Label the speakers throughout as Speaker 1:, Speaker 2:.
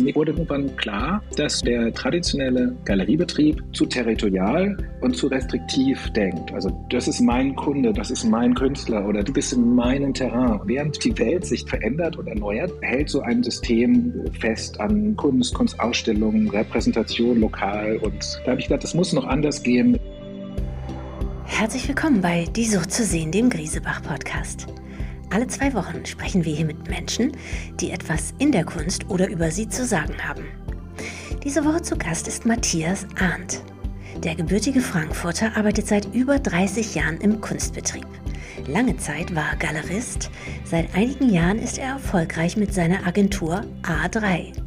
Speaker 1: Mir wurde irgendwann klar, dass der traditionelle Galeriebetrieb zu territorial und zu restriktiv denkt. Also das ist mein Kunde, das ist mein Künstler oder du bist in meinem Terrain. Während die Welt sich verändert und erneuert, hält so ein System fest an Kunst, Kunstausstellungen, Repräsentation lokal. Und da habe ich gedacht, das muss noch anders gehen.
Speaker 2: Herzlich willkommen bei Die Sucht zu sehen, dem Griesebach-Podcast. Alle zwei Wochen sprechen wir hier mit Menschen, die etwas in der Kunst oder über sie zu sagen haben. Diese Woche zu Gast ist Matthias Arndt. Der gebürtige Frankfurter arbeitet seit über 30 Jahren im Kunstbetrieb. Lange Zeit war er Galerist, seit einigen Jahren ist er erfolgreich mit seiner Agentur A3.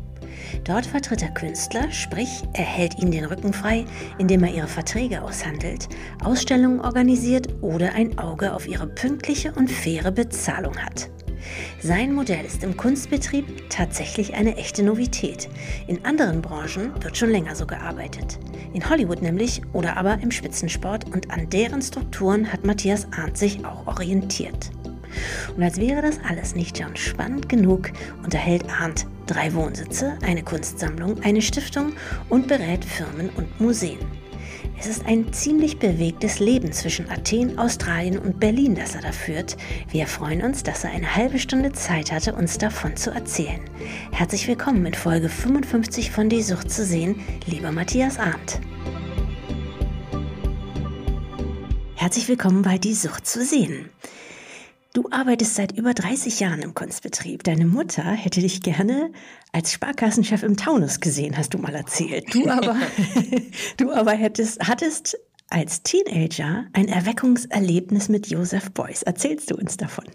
Speaker 2: Dort vertritt er Künstler, sprich, er hält ihnen den Rücken frei, indem er ihre Verträge aushandelt, Ausstellungen organisiert oder ein Auge auf ihre pünktliche und faire Bezahlung hat. Sein Modell ist im Kunstbetrieb tatsächlich eine echte Novität. In anderen Branchen wird schon länger so gearbeitet. In Hollywood nämlich oder aber im Spitzensport und an deren Strukturen hat Matthias Arndt sich auch orientiert. Und als wäre das alles nicht schon spannend genug, unterhält Arndt drei Wohnsitze, eine Kunstsammlung, eine Stiftung und berät Firmen und Museen. Es ist ein ziemlich bewegtes Leben zwischen Athen, Australien und Berlin, das er da führt. Wir freuen uns, dass er eine halbe Stunde Zeit hatte, uns davon zu erzählen. Herzlich willkommen in Folge 55 von Die Sucht zu sehen, lieber Matthias Arndt. Herzlich willkommen bei Die Sucht zu sehen. Du arbeitest seit über 30 Jahren im Kunstbetrieb. Deine Mutter hätte dich gerne als Sparkassenchef im Taunus gesehen, hast du mal erzählt. Du aber, du aber hättest, hattest als Teenager ein Erweckungserlebnis mit Joseph Beuys. Erzählst du uns davon?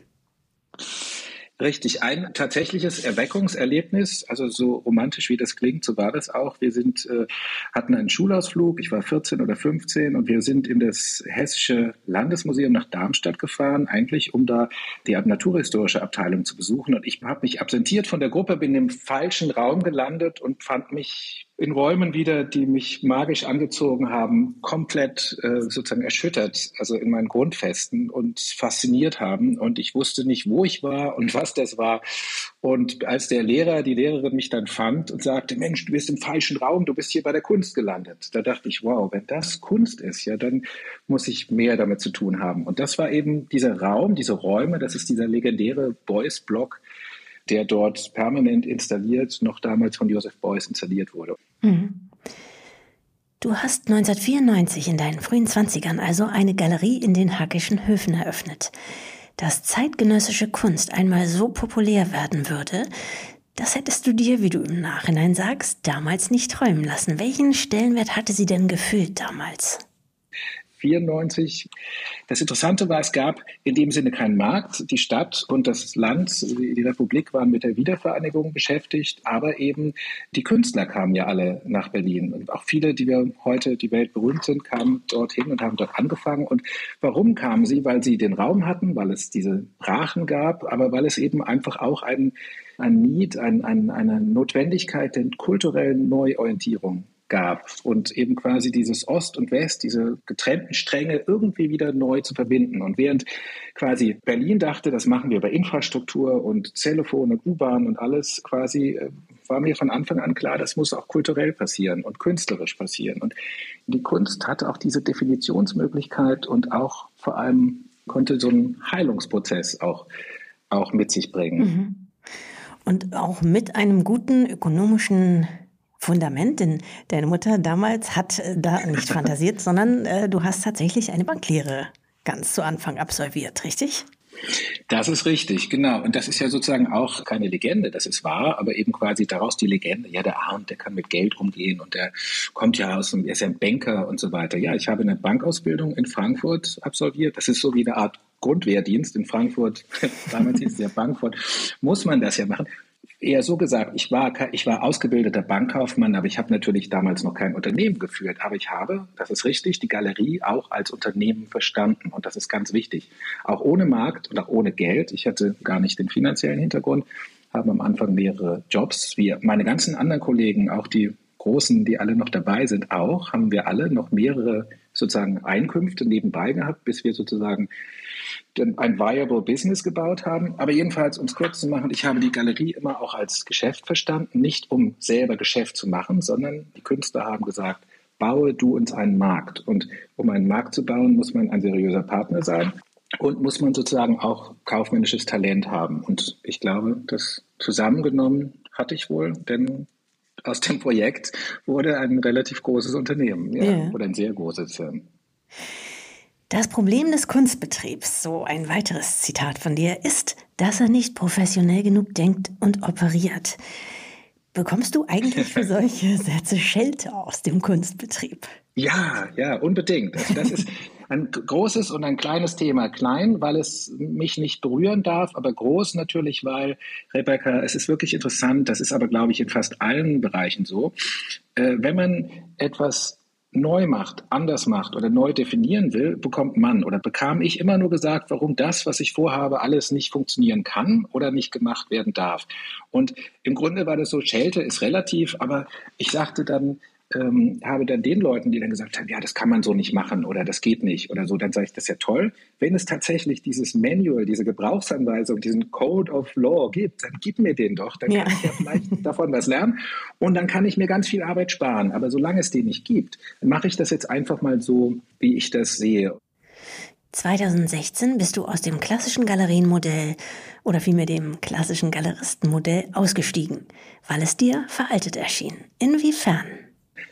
Speaker 1: Richtig, ein tatsächliches Erweckungserlebnis, also so romantisch wie das klingt, so war das auch. Wir sind, äh, hatten einen Schulausflug, ich war 14 oder 15 und wir sind in das Hessische Landesmuseum nach Darmstadt gefahren, eigentlich um da die naturhistorische Abteilung zu besuchen. Und ich habe mich absentiert von der Gruppe, bin im falschen Raum gelandet und fand mich in Räumen wieder, die mich magisch angezogen haben, komplett äh, sozusagen erschüttert, also in meinen Grundfesten und fasziniert haben. Und ich wusste nicht, wo ich war und was das war. Und als der Lehrer, die Lehrerin mich dann fand und sagte, Mensch, du bist im falschen Raum, du bist hier bei der Kunst gelandet. Da dachte ich, wow, wenn das Kunst ist, ja, dann muss ich mehr damit zu tun haben. Und das war eben dieser Raum, diese Räume, das ist dieser legendäre Beuys-Block, der dort permanent installiert, noch damals von Joseph Beuys installiert wurde. Mhm.
Speaker 2: Du hast 1994 in deinen frühen Zwanzigern also eine Galerie in den Hackischen Höfen eröffnet. Dass zeitgenössische Kunst einmal so populär werden würde, das hättest du dir, wie du im Nachhinein sagst, damals nicht träumen lassen. Welchen Stellenwert hatte sie denn gefühlt damals?
Speaker 1: 94. Das Interessante war, es gab in dem Sinne keinen Markt. Die Stadt und das Land, die Republik waren mit der Wiedervereinigung beschäftigt, aber eben die Künstler kamen ja alle nach Berlin. Und auch viele, die wir heute die Welt berühmt sind, kamen dorthin und haben dort angefangen. Und warum kamen sie? Weil sie den Raum hatten, weil es diese Brachen gab, aber weil es eben einfach auch ein, ein Need, ein, ein, eine Notwendigkeit der kulturellen Neuorientierung gab und eben quasi dieses Ost und West, diese getrennten Stränge irgendwie wieder neu zu verbinden. Und während quasi Berlin dachte, das machen wir über Infrastruktur und Telefon und U-Bahn und alles, quasi äh, war mir von Anfang an klar, das muss auch kulturell passieren und künstlerisch passieren. Und die Kunst hatte auch diese Definitionsmöglichkeit und auch vor allem konnte so einen Heilungsprozess auch, auch mit sich bringen. Mhm.
Speaker 2: Und auch mit einem guten ökonomischen Fundament, denn deine Mutter damals hat äh, da nicht fantasiert, sondern äh, du hast tatsächlich eine Banklehre ganz zu Anfang absolviert, richtig?
Speaker 1: Das ist richtig, genau. Und das ist ja sozusagen auch keine Legende, das ist wahr, aber eben quasi daraus die Legende, ja, der Arndt, der kann mit Geld umgehen und der kommt ja aus, er ist ja ein Banker und so weiter. Ja, ich habe eine Bankausbildung in Frankfurt absolviert. Das ist so wie eine Art Grundwehrdienst in Frankfurt. Damals hieß es ja Bankfurt. Muss man das ja machen eher so gesagt, ich war, ich war ausgebildeter Bankkaufmann, aber ich habe natürlich damals noch kein Unternehmen geführt. Aber ich habe, das ist richtig, die Galerie auch als Unternehmen verstanden. Und das ist ganz wichtig. Auch ohne Markt und auch ohne Geld. Ich hatte gar nicht den finanziellen Hintergrund, haben am Anfang mehrere Jobs. Wir, meine ganzen anderen Kollegen, auch die Großen, die alle noch dabei sind, auch, haben wir alle noch mehrere sozusagen Einkünfte nebenbei gehabt, bis wir sozusagen ein viable Business gebaut haben. Aber jedenfalls, um es kurz zu machen, ich habe die Galerie immer auch als Geschäft verstanden, nicht um selber Geschäft zu machen, sondern die Künstler haben gesagt, baue du uns einen Markt. Und um einen Markt zu bauen, muss man ein seriöser Partner sein und muss man sozusagen auch kaufmännisches Talent haben. Und ich glaube, das zusammengenommen hatte ich wohl, denn aus dem Projekt wurde ein relativ großes Unternehmen ja, yeah. oder ein sehr großes.
Speaker 2: Das Problem des Kunstbetriebs, so ein weiteres Zitat von dir, ist, dass er nicht professionell genug denkt und operiert. Bekommst du eigentlich für solche Sätze Schelte aus dem Kunstbetrieb?
Speaker 1: Ja, ja, unbedingt. Also das ist ein großes und ein kleines Thema. Klein, weil es mich nicht berühren darf, aber groß natürlich, weil, Rebecca, es ist wirklich interessant, das ist aber, glaube ich, in fast allen Bereichen so. Äh, wenn man etwas neu macht, anders macht oder neu definieren will, bekommt man oder bekam ich immer nur gesagt, warum das, was ich vorhabe, alles nicht funktionieren kann oder nicht gemacht werden darf. Und im Grunde war das so, Schelte ist relativ, aber ich sagte dann, ähm, habe dann den Leuten, die dann gesagt haben, ja, das kann man so nicht machen oder das geht nicht oder so, dann sage ich, das ist ja toll. Wenn es tatsächlich dieses Manual, diese Gebrauchsanweisung, diesen Code of Law gibt, dann gib mir den doch, dann ja. kann ich ja vielleicht davon was lernen und dann kann ich mir ganz viel Arbeit sparen. Aber solange es den nicht gibt, mache ich das jetzt einfach mal so, wie ich das sehe.
Speaker 2: 2016 bist du aus dem klassischen Galerienmodell oder vielmehr dem klassischen Galeristenmodell ausgestiegen, weil es dir veraltet erschien. Inwiefern?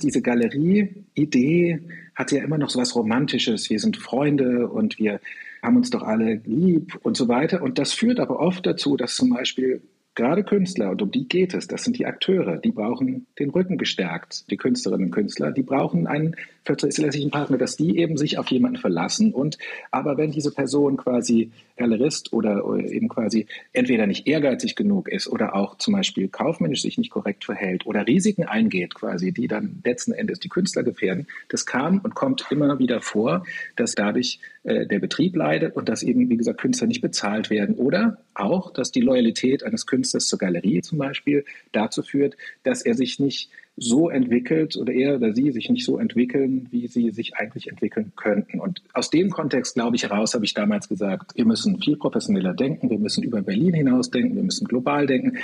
Speaker 1: Diese Galerie-Idee hat ja immer noch so was Romantisches. Wir sind Freunde und wir haben uns doch alle lieb und so weiter. Und das führt aber oft dazu, dass zum Beispiel gerade Künstler, und um die geht es, das sind die Akteure, die brauchen den Rücken gestärkt, die Künstlerinnen und Künstler, die brauchen einen verlässlichen Partner, dass die eben sich auf jemanden verlassen. Und aber wenn diese Person quasi Galerist oder eben quasi entweder nicht ehrgeizig genug ist oder auch zum Beispiel kaufmännisch sich nicht korrekt verhält oder Risiken eingeht, quasi, die dann letzten Endes die Künstler gefährden, das kam und kommt immer wieder vor, dass dadurch äh, der Betrieb leidet und dass eben, wie gesagt, Künstler nicht bezahlt werden oder auch, dass die Loyalität eines Künstlers zur Galerie zum Beispiel dazu führt, dass er sich nicht so entwickelt oder er oder sie sich nicht so entwickeln, wie sie sich eigentlich entwickeln könnten. Und aus dem Kontext, glaube ich, heraus habe ich damals gesagt, wir müssen viel professioneller denken, wir müssen über Berlin hinaus denken, wir müssen global denken.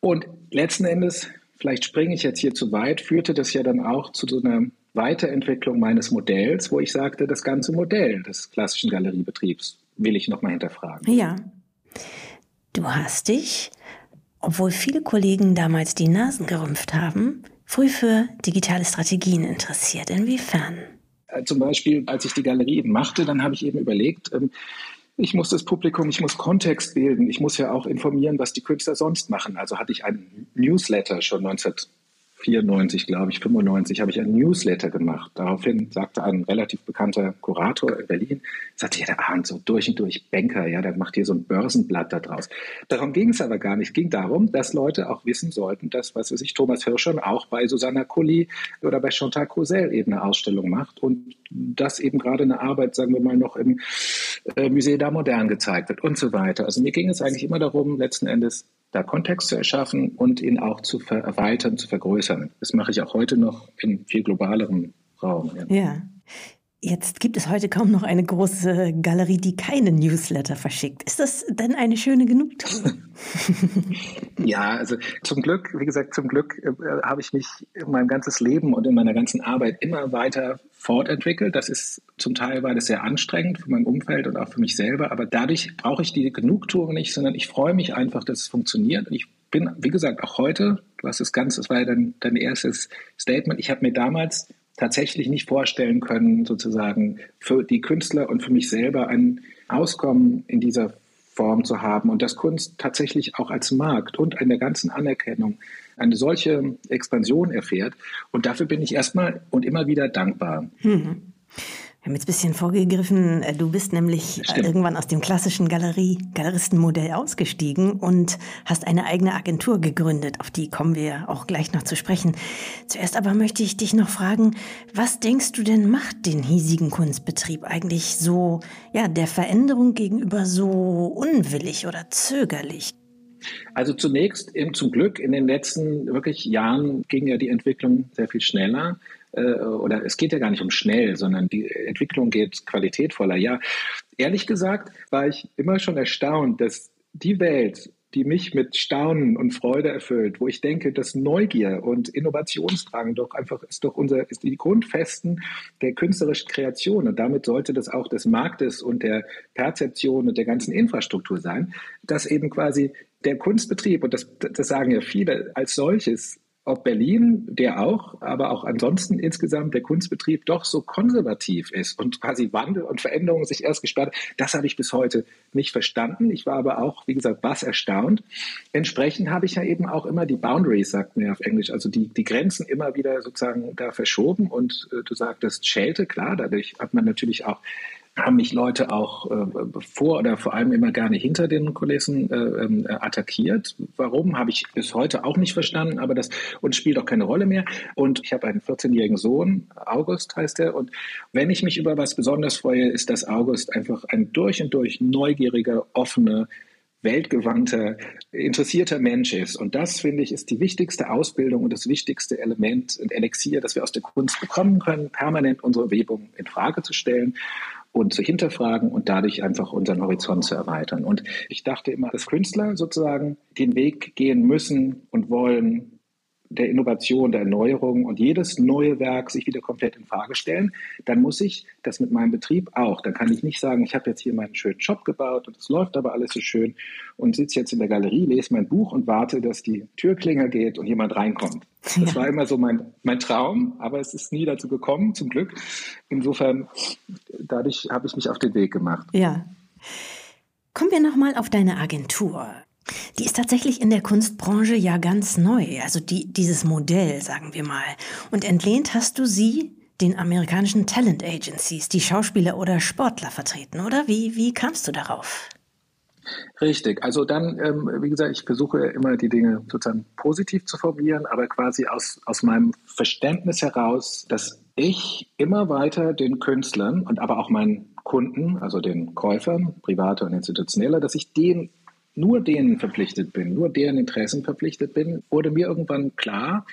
Speaker 1: Und letzten Endes, vielleicht springe ich jetzt hier zu weit, führte das ja dann auch zu so einer Weiterentwicklung meines Modells, wo ich sagte, das ganze Modell des klassischen Galeriebetriebs will ich nochmal hinterfragen.
Speaker 2: Ja. Du hast dich, obwohl viele Kollegen damals die Nasen gerümpft haben, früh für digitale Strategien interessiert. Inwiefern?
Speaker 1: Äh, zum Beispiel, als ich die Galerie eben machte, dann habe ich eben überlegt, ähm, ich muss das Publikum, ich muss Kontext bilden, ich muss ja auch informieren, was die Künstler sonst machen. Also hatte ich einen Newsletter schon 19 94, glaube ich, 95, habe ich ein Newsletter gemacht. Daraufhin sagte ein relativ bekannter Kurator in Berlin, sagte, ja, der Arndt, so durch und durch Banker, ja, der macht hier so ein Börsenblatt da draus. Darum ging es aber gar nicht. Es ging darum, dass Leute auch wissen sollten, dass, was weiß ich, Thomas Hirschern auch bei Susanna Kulli oder bei Chantal Cosel eben eine Ausstellung macht und das eben gerade eine Arbeit, sagen wir mal, noch im äh, Musée d'Art Moderne gezeigt wird und so weiter. Also mir ging es eigentlich immer darum, letzten Endes da Kontext zu erschaffen und ihn auch zu erweitern, zu vergrößern. Das mache ich auch heute noch in viel globalerem Raum.
Speaker 2: Ja. ja. Jetzt gibt es heute kaum noch eine große Galerie, die keine Newsletter verschickt. Ist das denn eine schöne Genugtuung?
Speaker 1: ja, also zum Glück, wie gesagt, zum Glück äh, habe ich mich mein ganzes Leben und in meiner ganzen Arbeit immer weiter fortentwickelt. Das ist zum Teil war das sehr anstrengend für mein Umfeld und auch für mich selber, aber dadurch brauche ich die Genugtuung nicht, sondern ich freue mich einfach, dass es funktioniert. Und ich bin, wie gesagt, auch heute, du hast das Ganze, das war ja dein, dein erstes Statement, ich habe mir damals tatsächlich nicht vorstellen können, sozusagen für die Künstler und für mich selber ein Auskommen in dieser Form zu haben und dass Kunst tatsächlich auch als Markt und in der ganzen Anerkennung eine solche Expansion erfährt. Und dafür bin ich erstmal und immer wieder dankbar. Mhm.
Speaker 2: Wir haben jetzt ein bisschen vorgegriffen. Äh, du bist nämlich äh, Stimmt. irgendwann aus dem klassischen Galerie, Galeristenmodell ausgestiegen und hast eine eigene Agentur gegründet. Auf die kommen wir auch gleich noch zu sprechen. Zuerst aber möchte ich dich noch fragen, was denkst du denn macht den hiesigen Kunstbetrieb eigentlich so, ja, der Veränderung gegenüber so unwillig oder zögerlich?
Speaker 1: Also zunächst, zum Glück, in den letzten wirklich Jahren ging ja die Entwicklung sehr viel schneller. Äh, oder es geht ja gar nicht um schnell, sondern die Entwicklung geht qualitätvoller. Ja, ehrlich gesagt war ich immer schon erstaunt, dass die Welt, die mich mit Staunen und Freude erfüllt, wo ich denke, dass Neugier und Innovationsdrang doch einfach ist doch unser, ist die Grundfesten der künstlerischen Kreation und damit sollte das auch des Marktes und der Perzeption und der ganzen Infrastruktur sein, dass eben quasi der Kunstbetrieb, und das, das sagen ja viele, als solches ob Berlin, der auch, aber auch ansonsten insgesamt der Kunstbetrieb doch so konservativ ist und quasi Wandel und Veränderungen sich erst gesperrt, das habe ich bis heute nicht verstanden. Ich war aber auch, wie gesagt, was erstaunt. Entsprechend habe ich ja eben auch immer die Boundaries, sagt man ja auf Englisch, also die, die Grenzen immer wieder sozusagen da verschoben und äh, du sagtest Schelte, klar, dadurch hat man natürlich auch haben mich Leute auch äh, vor oder vor allem immer gerne hinter den Kulissen äh, ähm, attackiert. Warum, habe ich bis heute auch nicht verstanden, aber das und spielt auch keine Rolle mehr. Und ich habe einen 14-jährigen Sohn, August heißt er. Und wenn ich mich über was besonders freue, ist, dass August einfach ein durch und durch neugieriger, offener, weltgewandter, interessierter Mensch ist. Und das, finde ich, ist die wichtigste Ausbildung und das wichtigste Element und Elixier, das wir aus der Kunst bekommen können, permanent unsere Umgebung in Frage zu stellen und zu hinterfragen und dadurch einfach unseren Horizont zu erweitern. Und ich dachte immer, dass Künstler sozusagen den Weg gehen müssen und wollen, der Innovation, der Erneuerung und jedes neue Werk sich wieder komplett in Frage stellen, dann muss ich das mit meinem Betrieb auch. Dann kann ich nicht sagen, ich habe jetzt hier meinen schönen Shop gebaut und es läuft aber alles so schön und sitze jetzt in der Galerie, lese mein Buch und warte, dass die Türklinger geht und jemand reinkommt. Das ja. war immer so mein, mein Traum, aber es ist nie dazu gekommen, zum Glück. Insofern, dadurch habe ich mich auf den Weg gemacht.
Speaker 2: Ja. Kommen wir nochmal auf deine Agentur. Die ist tatsächlich in der Kunstbranche ja ganz neu, also die, dieses Modell, sagen wir mal. Und entlehnt hast du sie den amerikanischen Talent Agencies, die Schauspieler oder Sportler vertreten, oder? Wie, wie kamst du darauf?
Speaker 1: Richtig. Also dann, ähm, wie gesagt, ich versuche immer die Dinge sozusagen positiv zu formulieren, aber quasi aus, aus meinem Verständnis heraus, dass ich immer weiter den Künstlern und aber auch meinen Kunden, also den Käufern, private und institutionelle, dass ich denen nur denen verpflichtet bin, nur deren Interessen verpflichtet bin, wurde mir irgendwann klar,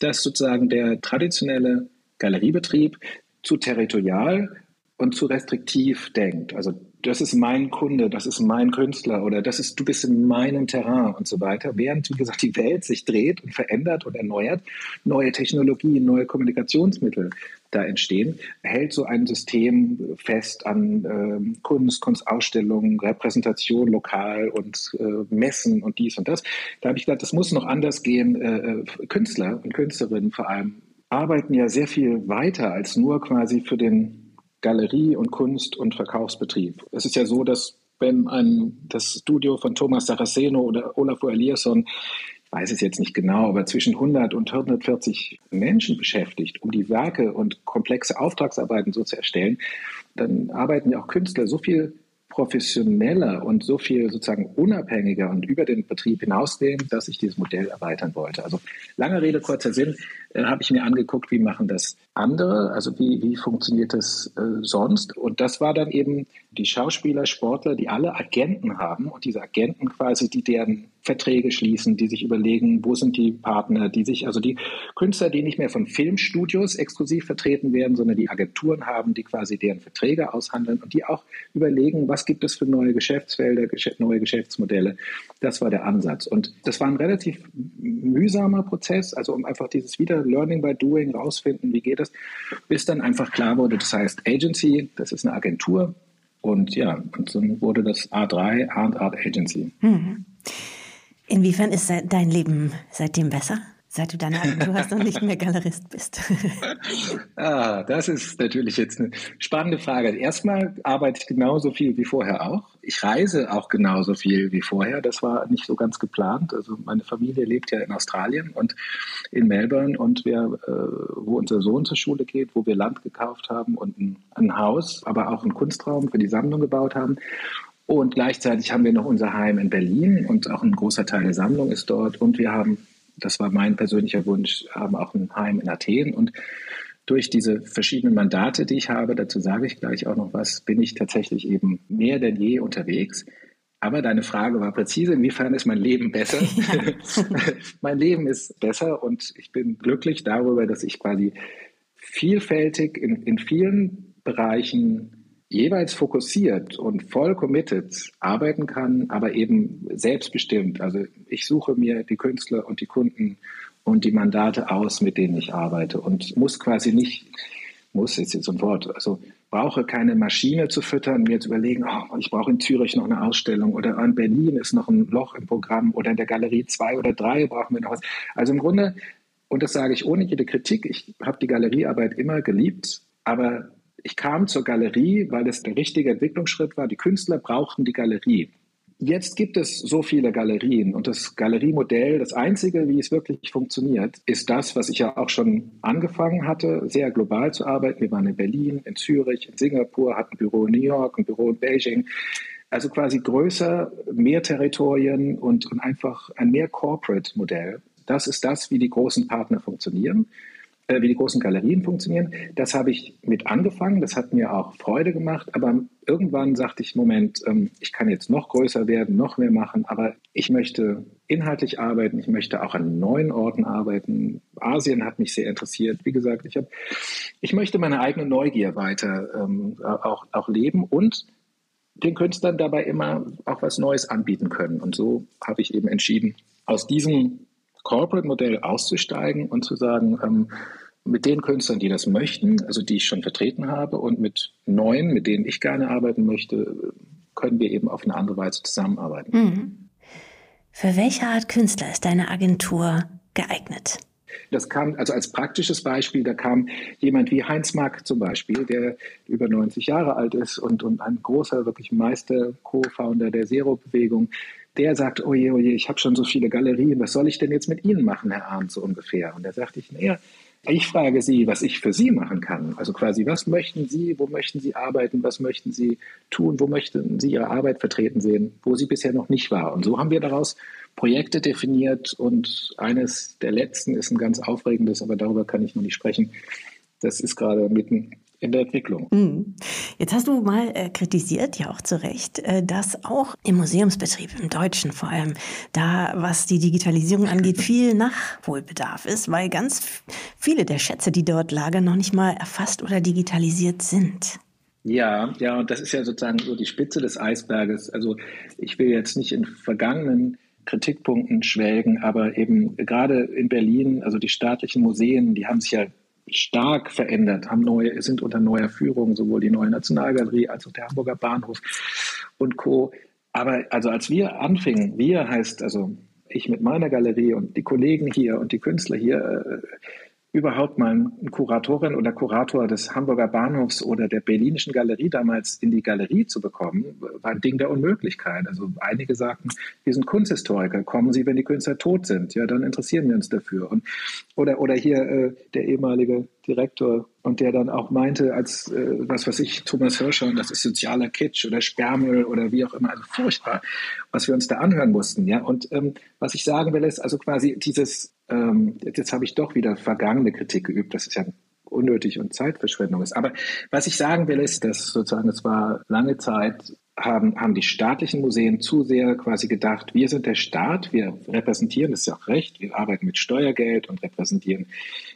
Speaker 1: dass sozusagen der traditionelle Galeriebetrieb zu territorial und zu restriktiv denkt. Also das ist mein Kunde, das ist mein Künstler oder das ist, du bist in meinem Terrain und so weiter. Während, wie gesagt, die Welt sich dreht und verändert und erneuert, neue Technologien, neue Kommunikationsmittel da entstehen, hält so ein System fest an äh, Kunst, Kunstausstellungen, Repräsentation lokal und äh, Messen und dies und das. Da habe ich gedacht, das muss noch anders gehen. Äh, äh, Künstler und Künstlerinnen vor allem arbeiten ja sehr viel weiter als nur quasi für den Galerie- und Kunst- und Verkaufsbetrieb. Es ist ja so, dass wenn ein, das Studio von Thomas Saraceno oder Olafur Eliasson, ich weiß es jetzt nicht genau, aber zwischen 100 und 140 Menschen beschäftigt, um die Werke und komplexe Auftragsarbeiten so zu erstellen, dann arbeiten ja auch Künstler so viel professioneller und so viel sozusagen unabhängiger und über den Betrieb hinausgehen, dass ich dieses Modell erweitern wollte. Also lange Rede, kurzer Sinn, äh, habe ich mir angeguckt, wie machen das andere, also wie, wie funktioniert das äh, sonst. Und das war dann eben die Schauspieler, Sportler, die alle Agenten haben und diese Agenten quasi, die deren Verträge schließen, die sich überlegen, wo sind die Partner, die sich, also die Künstler, die nicht mehr von Filmstudios exklusiv vertreten werden, sondern die Agenturen haben, die quasi deren Verträge aushandeln und die auch überlegen, was gibt es für neue Geschäftsfelder, neue Geschäftsmodelle. Das war der Ansatz. Und das war ein relativ mühsamer Prozess, also um einfach dieses wieder Learning by Doing rausfinden, wie geht es, bis dann einfach klar wurde, das heißt Agency, das ist eine Agentur, und ja, und dann wurde das A3 Art Art Agency. Mhm.
Speaker 2: Inwiefern ist dein Leben seitdem besser? Seit du deine Agentur hast und nicht mehr Galerist bist.
Speaker 1: ah, das ist natürlich jetzt eine spannende Frage. Erstmal arbeite ich genauso viel wie vorher auch. Ich reise auch genauso viel wie vorher. Das war nicht so ganz geplant. Also meine Familie lebt ja in Australien und in Melbourne und wir, äh, wo unser Sohn zur Schule geht, wo wir Land gekauft haben und ein, ein Haus, aber auch einen Kunstraum für die Sammlung gebaut haben. Und gleichzeitig haben wir noch unser Heim in Berlin und auch ein großer Teil der Sammlung ist dort. Und wir haben das war mein persönlicher Wunsch, haben auch ein Heim in Athen. Und durch diese verschiedenen Mandate, die ich habe, dazu sage ich gleich auch noch was, bin ich tatsächlich eben mehr denn je unterwegs. Aber deine Frage war präzise, inwiefern ist mein Leben besser? mein Leben ist besser und ich bin glücklich darüber, dass ich quasi vielfältig in, in vielen Bereichen jeweils fokussiert und voll committed arbeiten kann, aber eben selbstbestimmt. Also ich suche mir die Künstler und die Kunden und die Mandate aus, mit denen ich arbeite und muss quasi nicht, muss jetzt so ein Wort, also brauche keine Maschine zu füttern, mir zu überlegen, oh, ich brauche in Zürich noch eine Ausstellung oder in Berlin ist noch ein Loch im Programm oder in der Galerie zwei oder drei brauchen wir noch was. Also im Grunde, und das sage ich ohne jede Kritik, ich habe die Galeriearbeit immer geliebt, aber ich kam zur Galerie, weil es der richtige Entwicklungsschritt war. Die Künstler brauchten die Galerie. Jetzt gibt es so viele Galerien und das Galeriemodell, das einzige, wie es wirklich funktioniert, ist das, was ich ja auch schon angefangen hatte, sehr global zu arbeiten. Wir waren in Berlin, in Zürich, in Singapur, hatten ein Büro in New York, ein Büro in Beijing. Also quasi größer, mehr Territorien und, und einfach ein mehr Corporate-Modell. Das ist das, wie die großen Partner funktionieren äh, wie die großen Galerien funktionieren. Das habe ich mit angefangen, das hat mir auch Freude gemacht, aber irgendwann sagte ich, Moment, ähm, ich kann jetzt noch größer werden, noch mehr machen, aber ich möchte inhaltlich arbeiten, ich möchte auch an neuen Orten arbeiten. Asien hat mich sehr interessiert. Wie gesagt, ich, habe, ich möchte meine eigene Neugier weiter ähm, auch, auch leben und den Künstlern dabei immer auch was Neues anbieten können. Und so habe ich eben entschieden, aus diesem Corporate-Modell auszusteigen und zu sagen, ähm, mit den Künstlern, die das möchten, also die ich schon vertreten habe, und mit neuen, mit denen ich gerne arbeiten möchte, können wir eben auf eine andere Weise zusammenarbeiten. Mhm.
Speaker 2: Für welche Art Künstler ist deine Agentur geeignet?
Speaker 1: Das kam, also als praktisches Beispiel, da kam jemand wie Heinz Mack zum Beispiel, der über 90 Jahre alt ist und, und ein großer, wirklich Meister, Co-Founder der Zero-Bewegung, der sagt, oje, oje, ich habe schon so viele Galerien, was soll ich denn jetzt mit Ihnen machen, Herr Arndt, so ungefähr? Und da sagte ich, naja, ich frage Sie, was ich für Sie machen kann. Also quasi, was möchten Sie, wo möchten Sie arbeiten, was möchten Sie tun, wo möchten Sie Ihre Arbeit vertreten sehen, wo sie bisher noch nicht war. Und so haben wir daraus Projekte definiert und eines der letzten ist ein ganz aufregendes, aber darüber kann ich noch nicht sprechen. Das ist gerade mitten in der Entwicklung.
Speaker 2: Mhm. Jetzt hast du mal äh, kritisiert, ja auch zu Recht, äh, dass auch im Museumsbetrieb, im Deutschen vor allem, da, was die Digitalisierung angeht, viel Nachholbedarf ist, weil ganz viele der Schätze, die dort lagern, noch nicht mal erfasst oder digitalisiert sind.
Speaker 1: Ja, ja, und das ist ja sozusagen so die Spitze des Eisberges. Also ich will jetzt nicht in vergangenen Kritikpunkten schwelgen, aber eben gerade in Berlin, also die staatlichen Museen, die haben sich ja stark verändert, haben neue, sind unter neuer Führung, sowohl die neue Nationalgalerie als auch der Hamburger Bahnhof und Co. Aber also als wir anfingen, wir heißt also ich mit meiner Galerie und die Kollegen hier und die Künstler hier, äh, überhaupt mal eine Kuratorin oder Kurator des Hamburger Bahnhofs oder der Berlinischen Galerie damals in die Galerie zu bekommen, war ein Ding der Unmöglichkeit. Also einige sagten, wir sind Kunsthistoriker, kommen Sie, wenn die Künstler tot sind, ja, dann interessieren wir uns dafür. Und, oder, oder hier äh, der ehemalige Direktor und der dann auch meinte, als äh, was weiß ich, Thomas Hirscher, das ist sozialer Kitsch oder Sperrmüll oder wie auch immer, also furchtbar, was wir uns da anhören mussten. Ja, und ähm, was ich sagen will, ist also quasi dieses ähm, jetzt habe ich doch wieder vergangene Kritik geübt, das ist ja unnötig und Zeitverschwendung ist. Aber was ich sagen will, ist, dass sozusagen es war lange Zeit haben, haben die staatlichen Museen zu sehr quasi gedacht, wir sind der Staat, wir repräsentieren, das ist ja auch recht, wir arbeiten mit Steuergeld und repräsentieren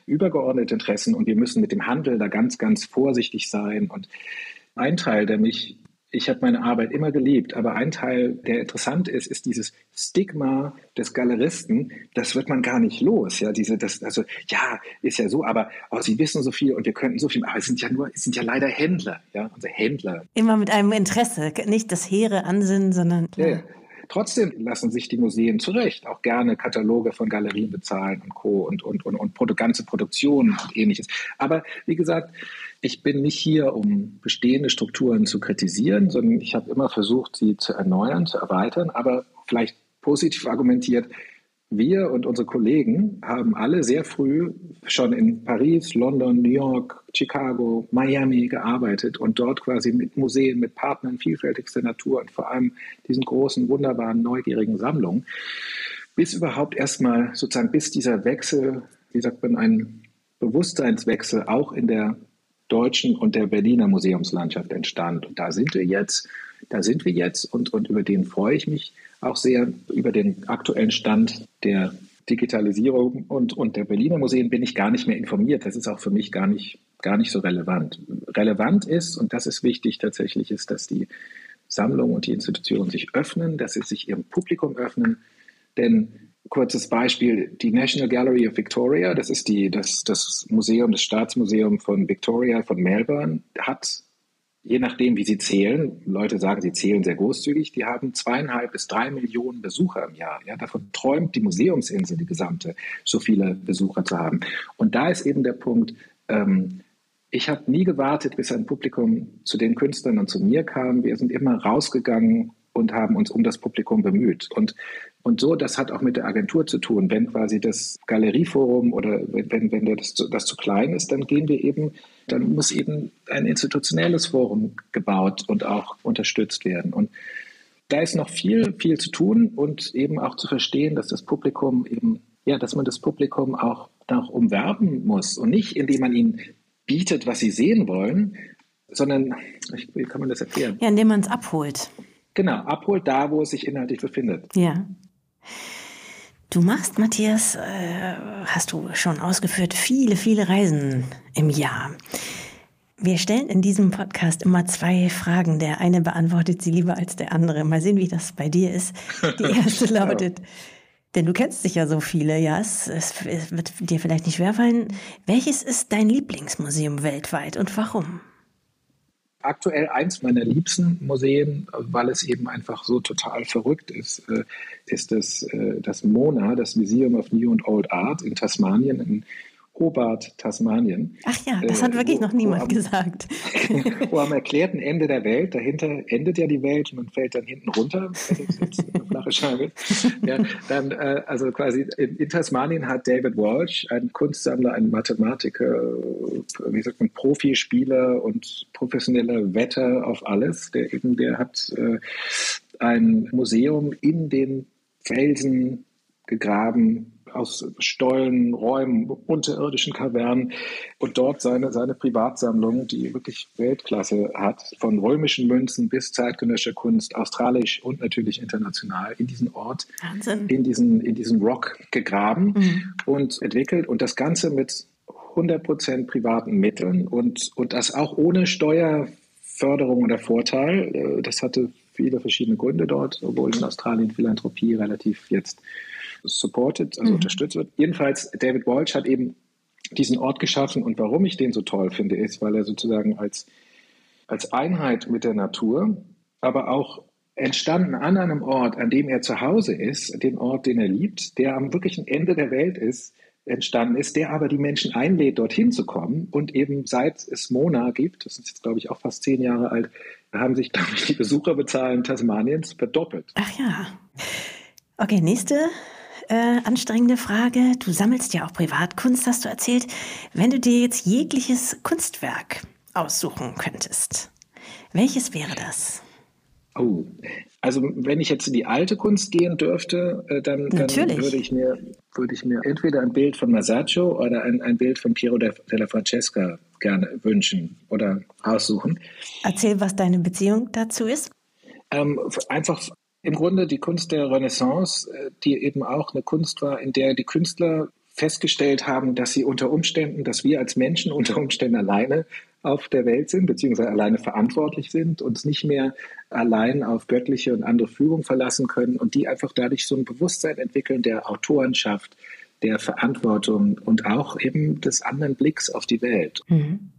Speaker 1: übergeordnete Interessen und wir müssen mit dem Handel da ganz, ganz vorsichtig sein. Und ein Teil, der mich ich habe meine Arbeit immer geliebt, aber ein Teil, der interessant ist, ist dieses Stigma des Galeristen. Das wird man gar nicht los. Ja, diese, das, also ja, ist ja so, aber oh, sie wissen so viel und wir könnten so viel. Aber es sind ja nur, es sind ja leider Händler, ja, unsere Händler.
Speaker 2: Immer mit einem Interesse, nicht das hehre Ansinnen, sondern
Speaker 1: ja, ja. Trotzdem lassen sich die Museen zu Recht auch gerne Kataloge von Galerien bezahlen und Co. und, und, und, und ganze Produktionen und ähnliches. Aber wie gesagt, ich bin nicht hier, um bestehende Strukturen zu kritisieren, sondern ich habe immer versucht, sie zu erneuern, zu erweitern, aber vielleicht positiv argumentiert, wir und unsere Kollegen haben alle sehr früh schon in Paris, London, New York, Chicago, Miami gearbeitet und dort quasi mit Museen, mit Partnern vielfältigster Natur und vor allem diesen großen, wunderbaren, neugierigen Sammlungen, bis überhaupt erstmal sozusagen, bis dieser Wechsel, wie sagt man, ein Bewusstseinswechsel auch in der deutschen und der Berliner Museumslandschaft entstand. Und da sind wir jetzt, da sind wir jetzt und, und über den freue ich mich auch sehr. Über den aktuellen Stand der Digitalisierung und, und der Berliner Museen bin ich gar nicht mehr informiert. Das ist auch für mich gar nicht gar nicht so relevant. Relevant ist, und das ist wichtig tatsächlich, ist, dass die Sammlungen und die Institutionen sich öffnen, dass sie sich ihrem Publikum öffnen. Denn kurzes Beispiel, die National Gallery of Victoria, das ist die, das, das Museum, das Staatsmuseum von Victoria von Melbourne, hat je nachdem, wie sie zählen, Leute sagen, sie zählen sehr großzügig, die haben zweieinhalb bis drei Millionen Besucher im Jahr. Ja, davon träumt die Museumsinsel, die gesamte, so viele Besucher zu haben. Und da ist eben der Punkt, ähm, ich habe nie gewartet, bis ein Publikum zu den Künstlern und zu mir kam. Wir sind immer rausgegangen und haben uns um das Publikum bemüht. Und, und so, das hat auch mit der Agentur zu tun. Wenn quasi das Galerieforum oder wenn, wenn das, das zu klein ist, dann gehen wir eben, dann muss eben ein institutionelles Forum gebaut und auch unterstützt werden. Und da ist noch viel, viel zu tun und eben auch zu verstehen, dass das Publikum eben, ja, dass man das Publikum auch, auch umwerben muss und nicht, indem man ihnen bietet, was sie sehen wollen, sondern, wie kann man das erklären?
Speaker 2: Ja, indem man es abholt.
Speaker 1: Genau, abholt da, wo es sich inhaltlich befindet.
Speaker 2: Ja. Du machst, Matthias, äh, hast du schon ausgeführt, viele, viele Reisen im Jahr. Wir stellen in diesem Podcast immer zwei Fragen. Der eine beantwortet sie lieber als der andere. Mal sehen, wie das bei dir ist. Die erste lautet, denn du kennst sicher so viele, ja, es, es wird dir vielleicht nicht schwerfallen. Welches ist dein Lieblingsmuseum weltweit und warum?
Speaker 1: Aktuell eins meiner liebsten Museen, weil es eben einfach so total verrückt ist, äh, ist das, äh, das MONA, das Museum of New and Old Art in Tasmanien, in Hobart, Tasmanien.
Speaker 2: Ach ja, das hat äh, wirklich wo, noch niemand
Speaker 1: wo am,
Speaker 2: gesagt.
Speaker 1: wo am erklärten Ende der Welt, dahinter endet ja die Welt und man fällt dann hinten runter, eine flache Scheibe. Ja, dann, äh, also quasi in, in, Tasmanien hat David Walsh, ein Kunstsammler, ein Mathematiker, wie sagt man, Profispieler und professioneller Wetter auf alles, der eben, der hat äh, ein Museum in den Felsen gegraben, aus Stollen, Räumen, unterirdischen Kavernen und dort seine, seine Privatsammlung, die wirklich Weltklasse hat, von römischen Münzen bis zeitgenössischer Kunst, australisch und natürlich international, in diesen Ort, Wahnsinn. in diesen, in diesen Rock gegraben mhm. und entwickelt und das Ganze mit 100% privaten Mitteln und, und das auch ohne Steuerförderung oder Vorteil. Äh, das hatte viele verschiedene Gründe dort, obwohl in Australien Philanthropie relativ jetzt supported, also mhm. unterstützt wird. Jedenfalls, David Walsh hat eben diesen Ort geschaffen und warum ich den so toll finde, ist, weil er sozusagen als, als Einheit mit der Natur, aber auch entstanden an einem Ort, an dem er zu Hause ist, den Ort, den er liebt, der am wirklichen Ende der Welt ist, entstanden ist, der aber die Menschen einlädt, dorthin zu kommen. Und eben seit es Mona gibt, das ist jetzt, glaube ich, auch fast zehn Jahre alt, haben sich, glaube ich, die Besucherbezahlen Tasmaniens verdoppelt.
Speaker 2: Ach ja. Okay, nächste äh, anstrengende Frage. Du sammelst ja auch Privatkunst, hast du erzählt. Wenn du dir jetzt jegliches Kunstwerk aussuchen könntest, welches wäre das?
Speaker 1: Oh, also wenn ich jetzt in die alte Kunst gehen dürfte, äh, dann, dann würde ich mir würde ich mir entweder ein Bild von Masaccio oder ein, ein Bild von Piero della Francesca gerne wünschen oder aussuchen.
Speaker 2: Erzähl, was deine Beziehung dazu ist.
Speaker 1: Ähm, einfach im Grunde die Kunst der Renaissance, äh, die eben auch eine Kunst war, in der die Künstler festgestellt haben, dass sie unter Umständen, dass wir als Menschen unter Umständen alleine auf der Welt sind, beziehungsweise alleine verantwortlich sind, uns nicht mehr allein auf göttliche und andere Führung verlassen können und die einfach dadurch so ein Bewusstsein entwickeln der Autorenschaft, der Verantwortung und auch eben des anderen Blicks auf die Welt. Mhm.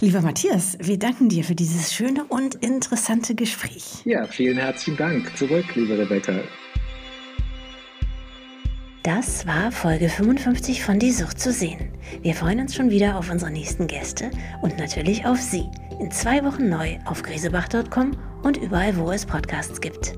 Speaker 2: Lieber Matthias, wir danken dir für dieses schöne und interessante Gespräch.
Speaker 1: Ja, vielen herzlichen Dank zurück, liebe Rebecca.
Speaker 2: Das war Folge 55 von Die Sucht zu sehen. Wir freuen uns schon wieder auf unsere nächsten Gäste und natürlich auf Sie. In zwei Wochen neu auf grisebach.com und überall, wo es Podcasts gibt.